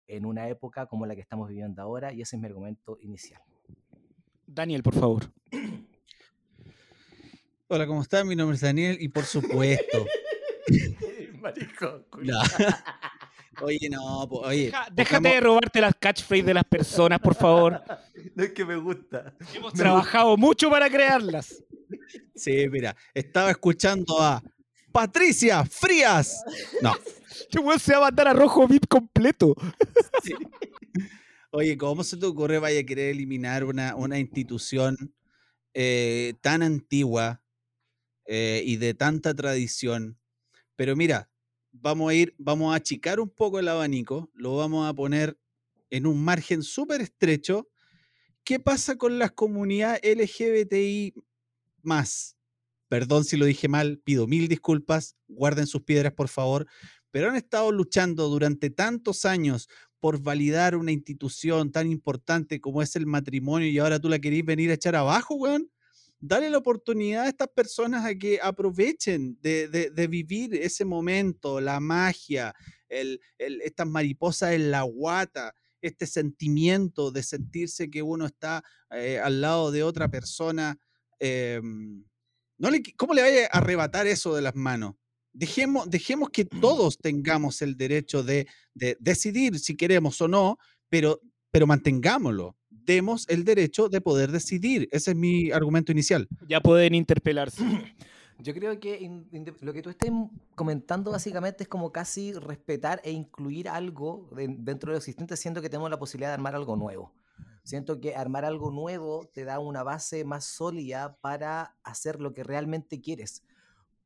en una época como la que estamos viviendo ahora y ese es mi argumento inicial. Daniel, por favor. Hola, ¿cómo están? Mi nombre es Daniel y por supuesto Oye, no, oye. déjate de robarte las catchphrases de las personas, por favor. No es que me gusta. Hemos trabajado mucho para crearlas. Sí, mira, estaba escuchando a Patricia Frías. No. Este weón se va a mandar a rojo VIP completo. Oye, ¿cómo se te ocurre vaya a querer eliminar una, una institución eh, tan antigua eh, y de tanta tradición? Pero mira, vamos a ir, vamos a achicar un poco el abanico, lo vamos a poner en un margen súper estrecho. ¿Qué pasa con las comunidades LGBTI más? Perdón si lo dije mal, pido mil disculpas, guarden sus piedras por favor, pero han estado luchando durante tantos años por validar una institución tan importante como es el matrimonio y ahora tú la querís venir a echar abajo, weón dale la oportunidad a estas personas a que aprovechen de, vivir ese momento, la magia, estas mariposas en la guata, este sentimiento de sentirse que uno está eh, al lado de otra persona. Em, no le, ¿Cómo le vaya a arrebatar eso de las manos? Dejemos, dejemos que todos tengamos el derecho de, decidir si queremos o no, pero, pero mantengámoslo demos el derecho de poder decidir. Ese es mi argumento inicial. Ya pueden interpelarse. Yo creo que lo que tú estás comentando básicamente es como casi respetar e incluir algo dentro de lo existente, siendo que tenemos la posibilidad de armar algo nuevo. Siento que armar algo nuevo te da una base más sólida para hacer lo que realmente quieres.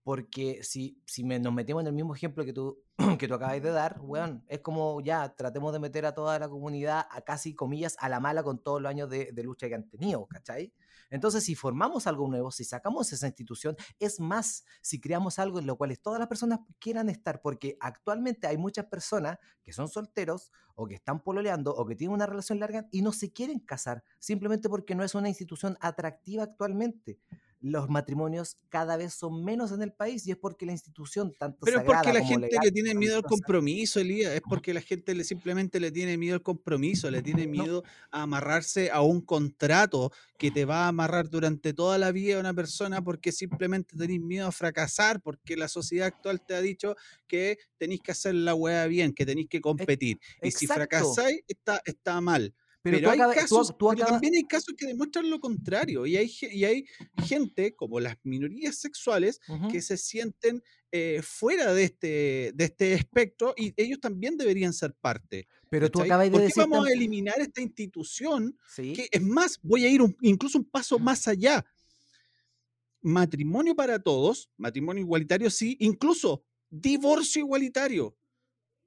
Porque si, si nos metemos en el mismo ejemplo que tú, que tú acabas de dar, bueno, es como ya tratemos de meter a toda la comunidad a casi comillas a la mala con todos los años de, de lucha que han tenido, ¿cachai? Entonces, si formamos algo nuevo, si sacamos esa institución, es más, si creamos algo en lo cual todas las personas quieran estar, porque actualmente hay muchas personas que son solteros o que están pololeando o que tienen una relación larga y no se quieren casar, simplemente porque no es una institución atractiva actualmente los matrimonios cada vez son menos en el país y es porque la institución tanto Pero es porque la gente le tiene miedo al compromiso, Elías, es porque la gente le, simplemente le tiene miedo al compromiso, le tiene miedo a amarrarse a un contrato que te va a amarrar durante toda la vida a una persona porque simplemente tenés miedo a fracasar, porque la sociedad actual te ha dicho que tenéis que hacer la hueá bien, que tenéis que competir. Y si fracasáis, está, está mal. Pero, hay casos, también hay casos que demuestran lo contrario. Y hay, y hay gente, como las minorías sexuales, que se sienten eh, fuera de este, de este espectro y ellos también deberían ser parte. Pero tú acabas de ¿Por qué vamos a eliminar esta institución? Que es más, voy a ir incluso un paso más allá. Matrimonio para todos, matrimonio igualitario sí, incluso divorcio igualitario.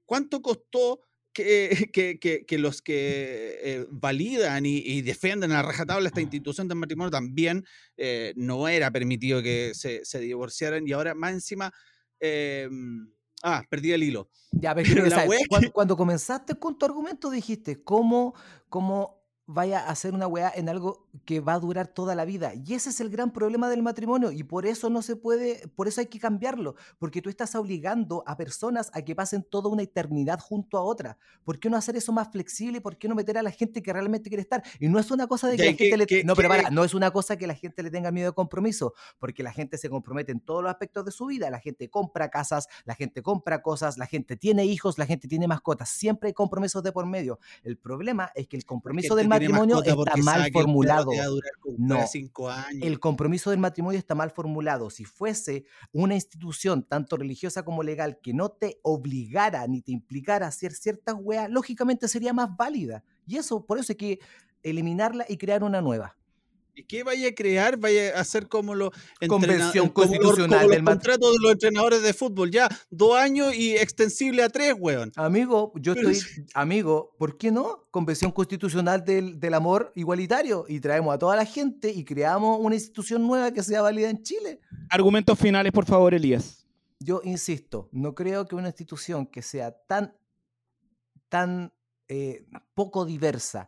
¿Cuánto costó que, que, los que eh, validan y, defienden a rajatabla esta institución del matrimonio también eh, no era permitido que se, se, divorciaran y ahora más encima... Em, ah, perdí el hilo. Ya, pero, cuando, cuando, comenzaste con tu argumento dijiste, ¿cómo, cómo vaya a hacer una weá en algo que va a durar toda la vida. Y ese es el gran problema del matrimonio y por eso no se puede, por eso hay que cambiarlo, porque tú estás obligando a personas a que pasen toda una eternidad junto a otra. ¿Por qué no hacer eso más flexible? ¿Por qué no meter a la gente que realmente quiere estar? Y no es una cosa de que la gente le No, pero para, no es una cosa que la gente le tenga miedo de compromiso, porque la gente se compromete en todos los aspectos de su vida, la gente compra casas, la gente compra cosas, la gente tiene hijos, la gente tiene mascotas, siempre hay compromisos de por medio. El problema es que el compromiso del matrimonio está mal formulado. No. para cinco años. El compromiso del matrimonio está mal formulado. Si fuese una institución, tanto religiosa como legal, que no te obligara ni te implicara a hacer ciertas weas, lógicamente sería más válida. Y eso, por eso hay que eliminarla y crear una nueva. ¿Y qué vaya a crear? Vaya a hacer como los Convención constitucional del contratos de los entrenadores de fútbol. Ya, dos años y extensible a tres, weón. Amigo, yo Pero estoy, amigo, ¿por qué no? Convención constitucional del, del amor igualitario y traemos a toda la gente y creamos una institución nueva que sea válida en Chile. Argumentos finales, por favor, Elías. Yo insisto, no creo que una institución que sea tan, tan eh, poco diversa,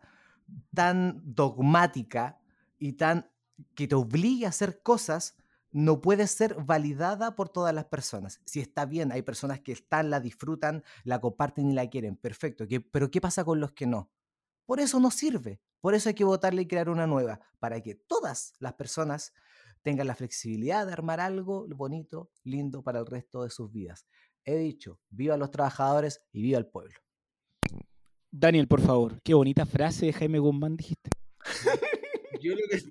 tan dogmática y tan que te obligue a hacer cosas, no puede ser validada por todas las personas. Si está bien, hay personas que están, la disfrutan, la comparten y la quieren, perfecto. ¿qué- pero ¿qué pasa con los que no? Por eso no sirve. Por eso hay que votarle y crear una nueva, para que todas las personas tengan la flexibilidad de armar algo bonito, lindo para el resto de sus vidas. He dicho, viva los trabajadores y viva el pueblo. Daniel, por favor. Qué bonita frase de Jaime Guzmán dijiste. Yo lo que...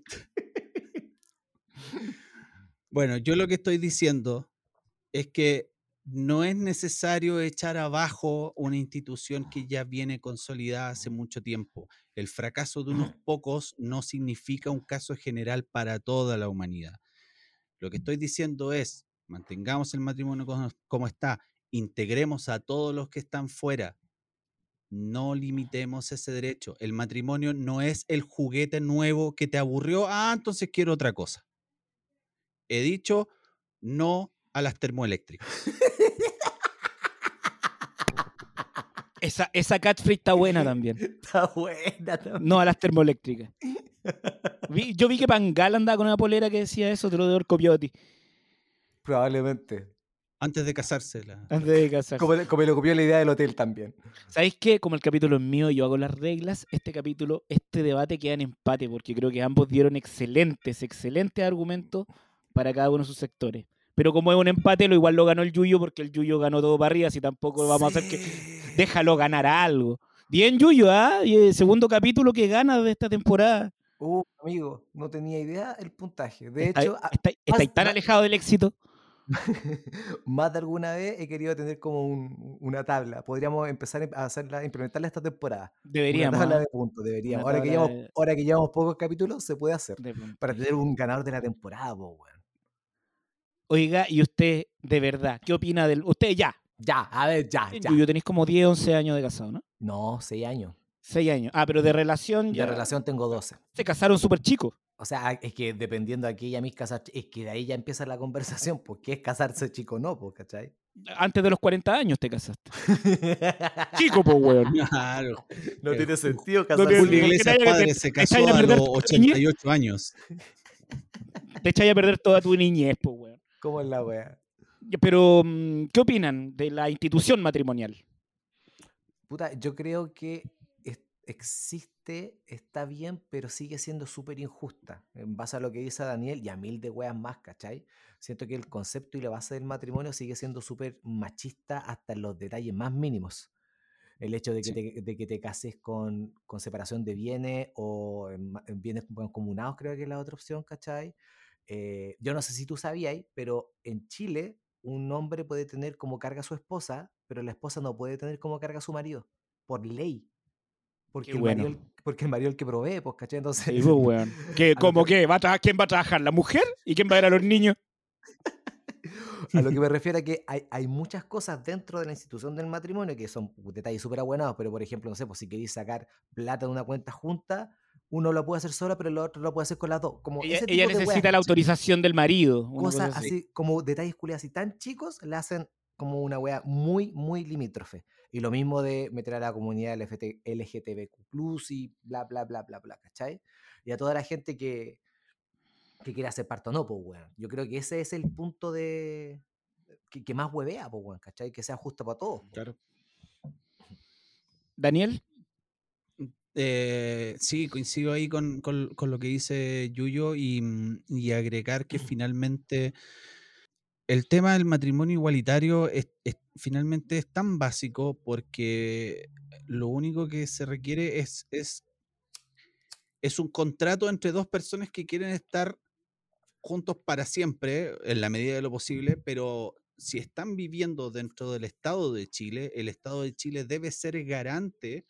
bueno, yo lo que estoy diciendo es que no es necesario echar abajo una institución que ya viene consolidada hace mucho tiempo. El fracaso de unos pocos no significa un caso general para toda la humanidad. Lo que estoy diciendo es, mantengamos el matrimonio como está, integremos a todos los que están fuera, no limitemos ese derecho. El matrimonio no es el juguete nuevo que te aburrió. Ah, entonces quiero otra cosa. He dicho no a las termoeléctricas. Esa, esa está buena también. Está buena también. No a las termoeléctricas. Vi- yo vi que Pangal andaba con una polera que decía eso, otro de Orco Piotti, Probablemente. Antes de casarse. la- antes de casarse. Como, le- como le copió la idea del hotel también. ¿Sabéis qué? Como el capítulo es mío y yo hago las reglas, este capítulo, este debate queda en empate porque creo que ambos dieron excelentes, excelentes argumentos para cada uno de sus sectores. Pero como es un empate, lo igual lo ganó el Yuyo porque el Yuyo ganó todo para arriba, así tampoco vamos a hacer que... Déjalo ganar algo. Bien, Yuyo, ¿ah? El segundo capítulo que gana de esta temporada. Uh, amigo, no tenía idea el puntaje. De Está- hecho, a- está- estáis tan alejado del éxito. más de alguna vez he querido tener como un- una tabla. Podríamos empezar a hacerla, implementarla esta temporada. Deberíamos. Una tabla ¿ah? de puntos, deberíamos. Ahora que, llevamos, de- ahora que llevamos pocos capítulos, se puede hacer. Para tener un ganador de la temporada, po, weón. Oiga, y usted, de verdad, ¿qué opina del. Usted ya. Ya, a ver, ya, ya. Yuyo, tenéis como 10, 11 años de casado, ¿no? No, seis años. 6 años. Ah, pero de relación ya. De relación tengo 12. Se casaron súper chicos. O sea, es que dependiendo aquí ya mis casas, es que de ahí ya empieza la conversación, porque es casarse chico o no, pues, ¿cachai? Antes de los 40 años te casaste. Chico, pues, weón. Claro. no tiene sentido No casarse. tiene- Julio ¿por qué te Iglesias vaya a padre se casó a a los toda tu niñez? 88 años. Te echáis a perder toda tu niñez, pues, weón. ¿Cómo es la? Ya, Pero, mm, ¿qué opinan de la institución matrimonial? Puta, yo creo que existe, está bien, pero sigue siendo súper injusta. En base a lo que dice Daniel y a mil de weas más, ¿cachai? Siento que el concepto y la base del matrimonio sigue siendo súper machista hasta los detalles más mínimos. El hecho de que, Sí. te, de que te cases con, con separación de bienes o en, ma- en bienes comunados, creo que es la otra opción, ¿cachai? Eh, yo no sé si tú sabías, pero en Chile un hombre puede tener como carga a su esposa, pero la esposa no puede tener como carga a su marido, por ley. Porque, el, bueno. marido, porque el marido es el que provee, pues, ¿cachai? Entonces, Sí, pues, weón. ¿Qué, ¿Cómo que- qué? ¿Va a ¿Quién va a trabajar? ¿La mujer? ¿Y quién va a ver a los niños? a lo que me refiero es que hay, hay muchas cosas dentro de la institución del matrimonio que son detalles súper abuenados, pero por ejemplo, no sé, pues si queréis sacar plata de una cuenta junta, uno lo puede hacer sola, pero el otro lo puede hacer con las dos. Como Ella, ese ella tipo de weas, necesita la autorización del marido. cosa cosas así, como detalles culiados y tan chicos, le hacen como una wea muy, muy limítrofe. Y lo mismo de meter a la comunidad LGTBQ, y bla, bla, bla, bla, bla, ¿cachai? Y a toda la gente que, que quiere hacer parto, no, pues, weón. Yo creo que ese es el punto de. que, que más huevea, pues, weón, ¿cachai? Que sea justo para todos. Claro. Daniel, Eh, sí, coincido ahí con, con- con lo que dice Yuyo y, mm, y agregar que finalmente el tema del matrimonio igualitario es, es- finalmente es tan básico porque lo único que se requiere es, es es un contrato entre dos personas que quieren estar juntos para siempre, en la medida de lo posible, pero si están viviendo dentro del Estado de Chile, el Estado de Chile debe ser garante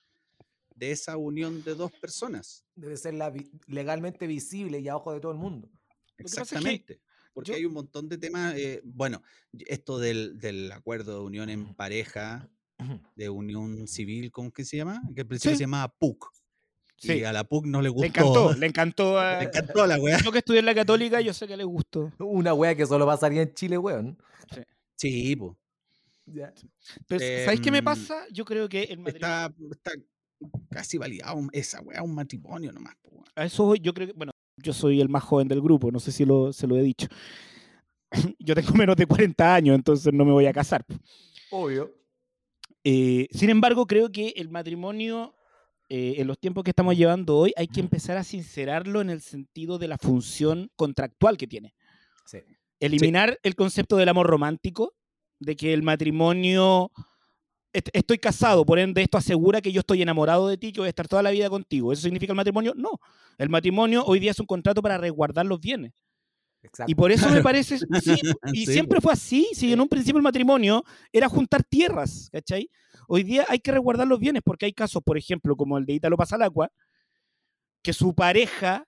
de esa unión de dos personas. Debe ser la vi- legalmente visible y a ojo de todo el mundo. Exactamente. Porque yo- hay un montón de temas, eh, bueno, esto del, del acuerdo de unión en pareja, de unión civil, ¿cómo que se llama? Que al principio Sí. se llamaba PUC. Sí. Y a la PUC no le gustó. le encantó, le encantó a... Le encantó la weá. Yo que estudié en la católica, yo sé que le gustó. Una wea que solo pasaría en Chile, weón. Sí, pues. Ya. Pero, ¿sabéis qué me Em, pasa? Yo creo que el matrimonio... Está, está casi validado esa weá, un matrimonio nomás. po, weón. A eso yo creo que, bueno, yo soy el más joven del grupo, no sé si lo, se lo he dicho. Yo tengo menos de 40 años, entonces no me voy a casar. Obvio. Eh, sin embargo, creo que el matrimonio, eh, en los tiempos que estamos llevando hoy, hay que empezar a sincerarlo en el sentido de la función contractual que tiene. Sí. Eliminar el concepto del amor romántico, de que el matrimonio, estoy casado, por ende esto asegura que yo estoy enamorado de ti, que voy a estar toda la vida contigo. ¿Eso significa el matrimonio? No. El matrimonio hoy día es un contrato para resguardar los bienes. Exacto. Y por eso me parece, sí, y Sí, siempre fue así, si en un principio el matrimonio era juntar tierras, ¿cachai? Hoy día hay que resguardar los bienes porque hay casos, por ejemplo, como el de Ítalo Pasalacua, que su pareja,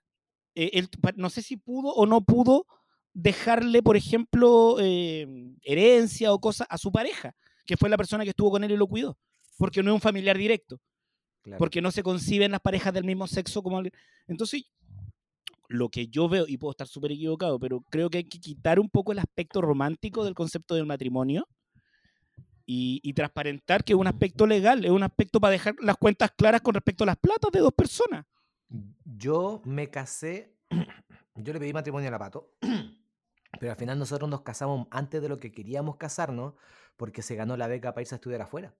eh, él no sé si pudo o no pudo dejarle, por ejemplo, eh, herencia o cosas a su pareja, que fue la persona que estuvo con él y lo cuidó, porque no es un familiar directo Claro. porque no se conciben las parejas del mismo sexo como alguien. Entonces, lo que yo veo, y puedo estar súper equivocado, pero creo que hay que quitar un poco el aspecto romántico del concepto del matrimonio y, y transparentar que es un aspecto legal, es un aspecto para dejar las cuentas claras con respecto a las platas de dos personas. Yo me casé, yo le pedí matrimonio a la Pato, pero al final nosotros nos casamos antes de lo que queríamos casarnos porque se ganó la beca para irse a estudiar afuera.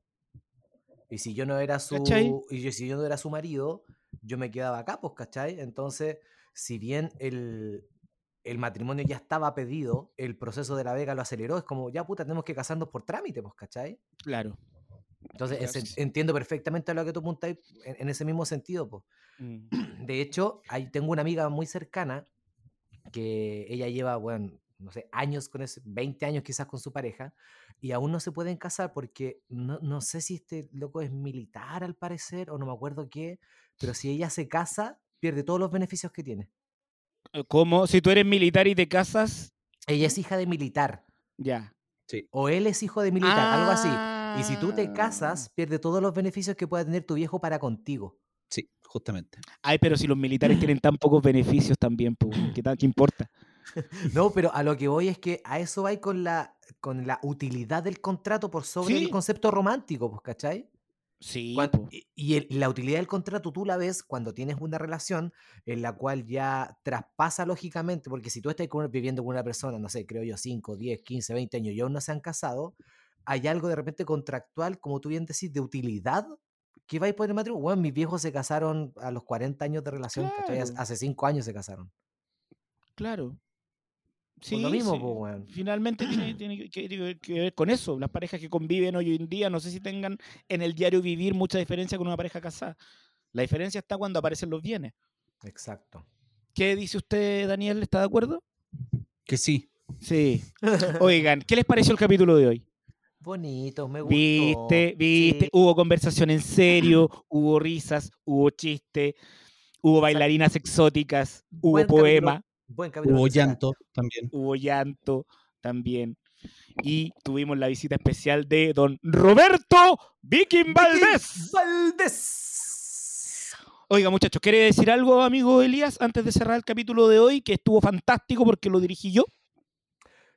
Y si yo no era su, ¿Cachai? y yo- si yo no era su marido, yo me quedaba acá, pues, ¿cachai? Entonces, si bien el, el matrimonio ya estaba pedido, el proceso de la beca lo aceleró, es como, ya puta, tenemos que casarnos por trámite, pues, ¿cachai? Claro. Entonces, entiendo perfectamente lo que tú apuntas en, en ese mismo sentido, pues. Mm. De hecho, ahí tengo una amiga muy cercana que ella lleva, bueno, no sé, años con ese, 20 años quizás con su pareja, y aún no se pueden casar porque no, no sé si este loco es militar al parecer, o no me acuerdo qué, pero si ella se casa, pierde todos los beneficios que tiene. Como si tú eres militar y te casas, Ella es hija de militar, ya. o él es hijo de militar, algo así. Y si tú te Ah. casas, pierde todos los beneficios que pueda tener tu viejo para contigo. Sí, justamente. Ay, pero si los militares tienen tan pocos beneficios también, pues, ¿qué, tal- qué importa? No, pero a lo que voy es que a eso va con la, con la utilidad del contrato por sobre Sí. el concepto romántico, pues, ¿cachai? Sí, y el- la utilidad del contrato tú la ves cuando tienes una relación en la cual ya traspasa lógicamente, porque si tú estás viviendo con una persona, no sé, creo yo, 5, 10, 15, 20 años y aún no se han casado, hay algo de repente contractual, como tú bien decís, de utilidad que va a ir por el matrimonio. Bueno, mis viejos se casaron a los 40 años de relación. Hace 5 años se casaron. Claro. Lo mismo, sí. po, weón. Finalmente tiene, tiene que, que- que ver con eso. Las parejas que conviven hoy en día, no sé si tengan en el diario vivir mucha diferencia con una pareja casada. La diferencia está cuando aparecen los bienes. Exacto. ¿Qué dice usted, Daniel? ¿Está de acuerdo? Que sí. Sí. Oigan, ¿qué les pareció el capítulo de hoy? Bonito, me gustó. ¿Viste? ¿Viste? Sí. Hubo conversación en serio, hubo risas, hubo chiste, hubo bailarinas exóticas, hubo Buen capítulo. Buen capítulo. Hubo llanto también. hubo llanto también. Y tuvimos la visita especial de don Roberto Viking Valdés. Valdés. Oiga, muchachos, ¿quiere decir algo, amigo Elías, antes de cerrar el capítulo de hoy, que estuvo fantástico porque lo dirigí yo?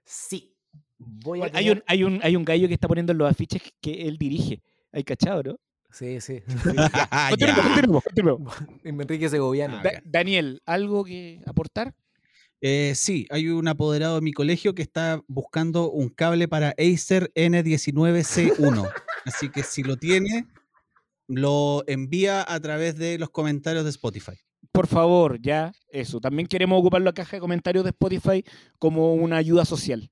Sí. Voy a Hay un, hay, un, hay un gallo que está poniendo en los afiches que él dirige. Hay cachado, ¿no? Sí, sí. Continuemos, continuemos, continuemos. Enrique Segoviano. Da- Daniel, ¿algo que aportar? Eh, sí, hay un apoderado de mi colegio que está buscando un cable para Acer N19C1. Así que si lo tiene, lo envía a través de los comentarios de Spotify. Por favor, ya, eso. También queremos ocupar la caja de comentarios de Spotify como una ayuda social.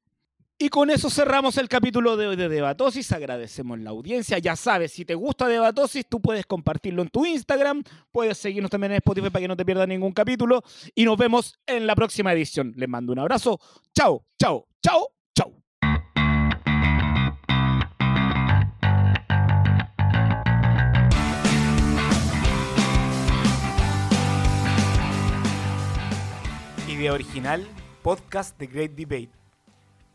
Y con eso cerramos el capítulo de hoy de Debatosis. Agradecemos la audiencia. Ya sabes, si te gusta Debatosis, tú puedes compartirlo en tu Instagram. Puedes seguirnos también en Spotify para que no te pierdas ningún capítulo. Y nos vemos en la próxima edición. Les mando un abrazo. Chao, chao, chao, chao. Idea original, podcast The Great Debate.